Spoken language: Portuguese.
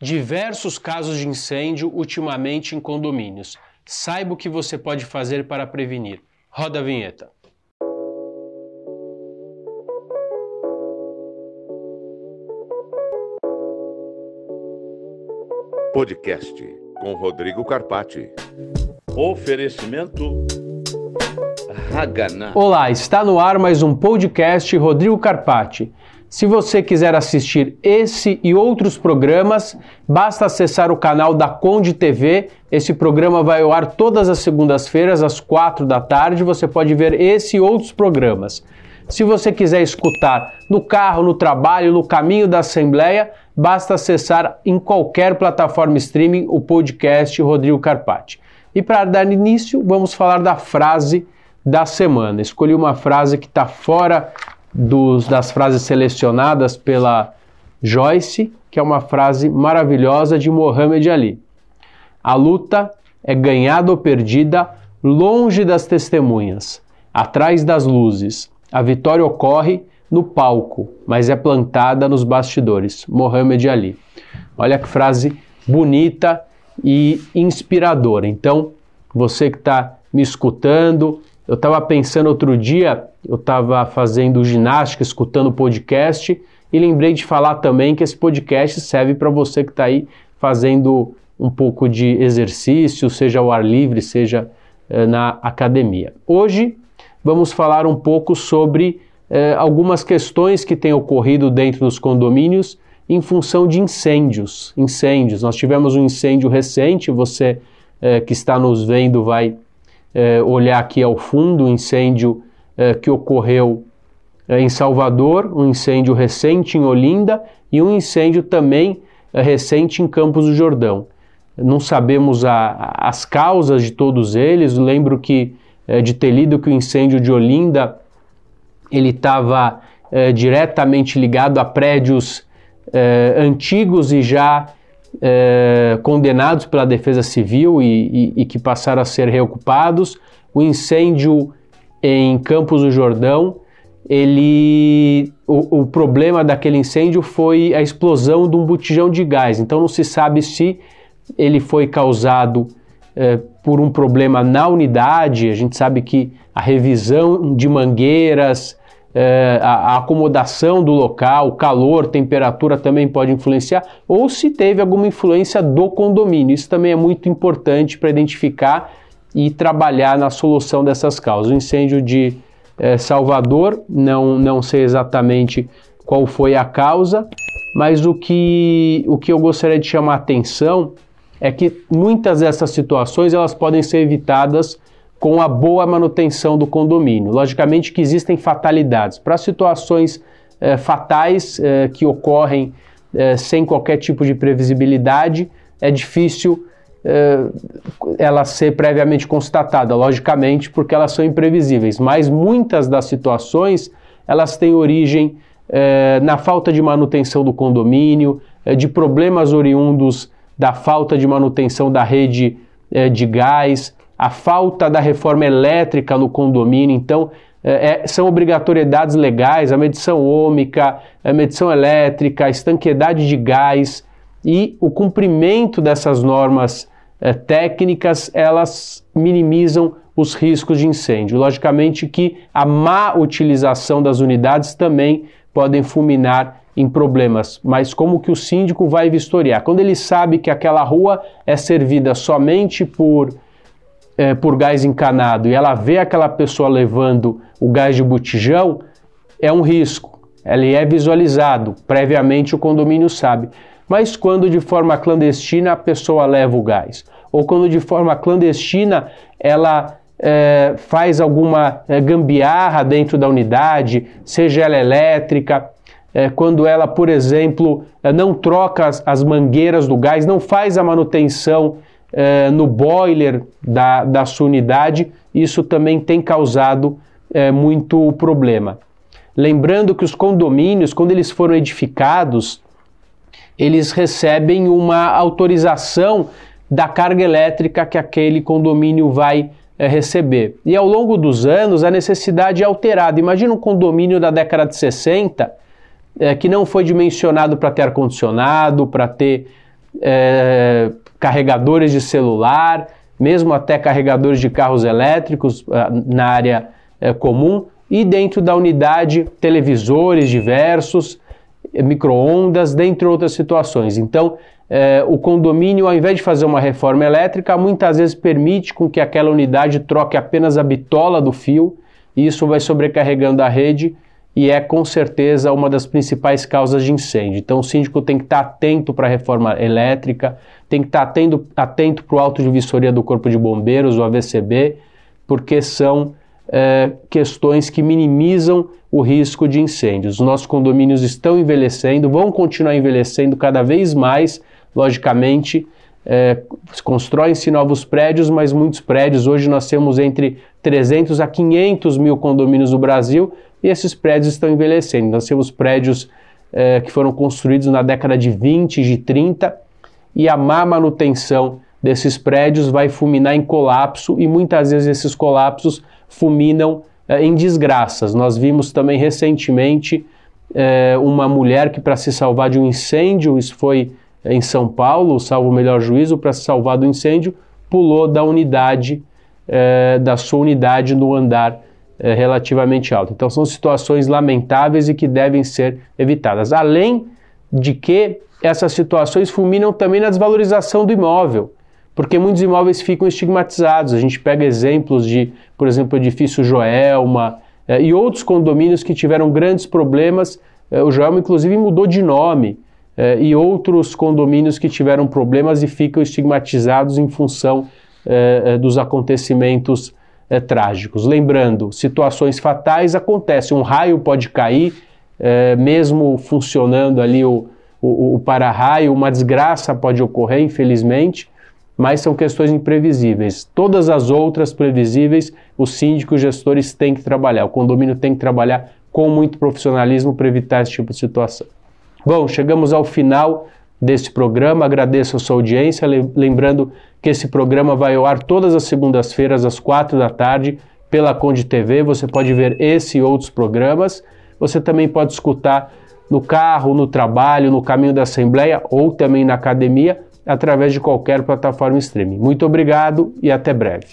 Diversos casos de incêndio ultimamente em condomínios. Saiba o que você pode fazer para prevenir. Roda a vinheta. Podcast com Rodrigo Carpati. Oferecimento Haganá. Olá, está no ar mais um podcast Rodrigo Carpati. Se você quiser assistir esse e outros programas, basta acessar o canal da Conde TV. Esse programa vai ao ar todas as segundas-feiras, às quatro da tarde. Você pode ver esse e outros programas. Se você quiser escutar no carro, no trabalho, no caminho da Assembleia, basta acessar em qualquer plataforma streaming o podcast Rodrigo Carpati. E para dar início, vamos falar da frase da semana. Escolhi uma frase que está fora dos, das frases selecionadas pela Joyce, que é uma frase maravilhosa de Muhammad Ali. A luta é ganhada ou perdida longe das testemunhas, atrás das luzes. A vitória ocorre no palco, mas é plantada nos bastidores. Muhammad Ali. Olha que frase bonita e inspiradora. Então, você que está me escutando, eu estava pensando outro dia, eu estava fazendo ginástica, escutando podcast e lembrei de falar também que esse podcast serve para você que está aí fazendo um pouco de exercício, seja ao ar livre, seja eh, na academia. Hoje vamos falar um pouco sobre eh, algumas questões que têm ocorrido dentro dos condomínios em função de incêndios. Incêndios. Nós tivemos um incêndio recente, você eh, que está nos vendo vai é, olhar aqui ao fundo o incêndio é, que ocorreu é, em Salvador, um incêndio recente em Olinda e um incêndio também recente em Campos do Jordão. Não sabemos a, as causas de todos eles. Lembro que de ter lido que o incêndio de Olinda ele estava diretamente ligado a prédios antigos e já é, condenados pela Defesa Civil e, e, e, que passaram a ser reocupados. O incêndio em Campos do Jordão, ele, o, o, problema daquele incêndio foi a explosão de um botijão de gás. Então não se sabe se ele foi causado é, por um problema na unidade. A gente sabe que a revisão de mangueiras, é, a, a, acomodação do local, calor, temperatura também pode influenciar, ou se teve alguma influência do condomínio. Isso também é muito importante para identificar e trabalhar na solução dessas causas. O incêndio de é, Salvador, não, não sei exatamente qual foi a causa, mas o que, o que eu gostaria de chamar a atenção é que muitas dessas situações elas podem ser evitadas com a boa manutenção do condomínio. Logicamente que existem fatalidades. Para situações eh, fatais eh, que ocorrem eh, sem qualquer tipo de previsibilidade, é difícil ela ser previamente constatada, logicamente, porque elas são imprevisíveis. Mas muitas das situações elas têm origem na falta de manutenção do condomínio, de problemas oriundos da falta de manutenção da rede de gás, a falta da reforma elétrica no condomínio. Então, é, é, são obrigatoriedades legais, a medição ômica, a medição elétrica, a estanqueidade de gás e o cumprimento dessas normas é, técnicas, elas minimizam os riscos de incêndio. Logicamente que a má utilização das unidades também podem fulminar em problemas, mas como que o síndico vai vistoriar? Quando ele sabe que aquela rua é servida somente por é, por gás encanado e ela vê aquela pessoa levando o gás de botijão, é um risco. Ele é visualizado, previamente o condomínio sabe. Mas quando de forma clandestina a pessoa leva o gás, ou quando de forma clandestina ela é, faz alguma é, gambiarra dentro da unidade, seja ela elétrica, é, quando ela, por exemplo, é, não troca as, as mangueiras do gás, não faz a manutenção eh, no boiler da, da sua unidade, isso também tem causado eh, muito problema. Lembrando que os condomínios, quando eles foram edificados, eles recebem uma autorização da carga elétrica que aquele condomínio vai é, receber. E ao longo dos anos a necessidade é alterada. Imagina um condomínio da década de 60 é, que não foi dimensionado para ter ar-condicionado, para ter é, carregadores de celular, mesmo até carregadores de carros elétricos ah, na área é, comum, e dentro da unidade, televisores diversos, micro-ondas, dentre outras situações. Então, é, o condomínio, ao invés de fazer uma reforma elétrica, muitas vezes permite com que aquela unidade troque apenas a bitola do fio, e isso vai sobrecarregando a rede e é com certeza uma das principais causas de incêndio. Então o síndico tem que estar atento para a reforma elétrica, tem que estar atento, atento para o auto de vistoria do Corpo de Bombeiros, o AVCB, porque são é, questões que minimizam o risco de incêndios. Os nossos condomínios estão envelhecendo, vão continuar envelhecendo cada vez mais, logicamente. É, Constroem-se novos prédios, mas muitos prédios, hoje nós temos entre 300 a 500 mil condomínios no Brasil e esses prédios estão envelhecendo. Nós temos prédios é, que foram construídos na década de 20, de 30 e a má manutenção desses prédios vai fulminar em colapso e muitas vezes esses colapsos fulminam eh, em desgraças. Nós vimos também recentemente eh, uma mulher que, para se salvar de um incêndio, isso foi em São Paulo, salvo o melhor juízo, para se salvar do incêndio, pulou da unidade, da sua unidade no andar relativamente alto. Então, são situações lamentáveis e que devem ser evitadas. Além de que essas situações fulminam também na desvalorização do imóvel porque muitos imóveis ficam estigmatizados. A gente pega exemplos de, por exemplo, o edifício Joelma eh, e outros condomínios que tiveram grandes problemas. Eh, o Joelma, inclusive, mudou de nome. Eh, e outros condomínios que tiveram problemas e ficam estigmatizados em função dos acontecimentos trágicos. Lembrando, situações fatais acontecem, um raio pode cair, mesmo funcionando ali o, o, o para-raio, uma desgraça pode ocorrer, infelizmente, mas são questões imprevisíveis. Todas as outras previsíveis, os síndicos e gestores têm que trabalhar, o condomínio tem que trabalhar com muito profissionalismo para evitar esse tipo de situação. Bom, chegamos ao final desse programa, agradeço a sua audiência, lembrando que esse programa vai ao ar todas as segundas-feiras às quatro da tarde pela Conde TV, você pode ver esse e outros programas, você também pode escutar no carro, no trabalho, no caminho da Assembleia ou também na academia através de qualquer plataforma streaming. Muito obrigado e até breve.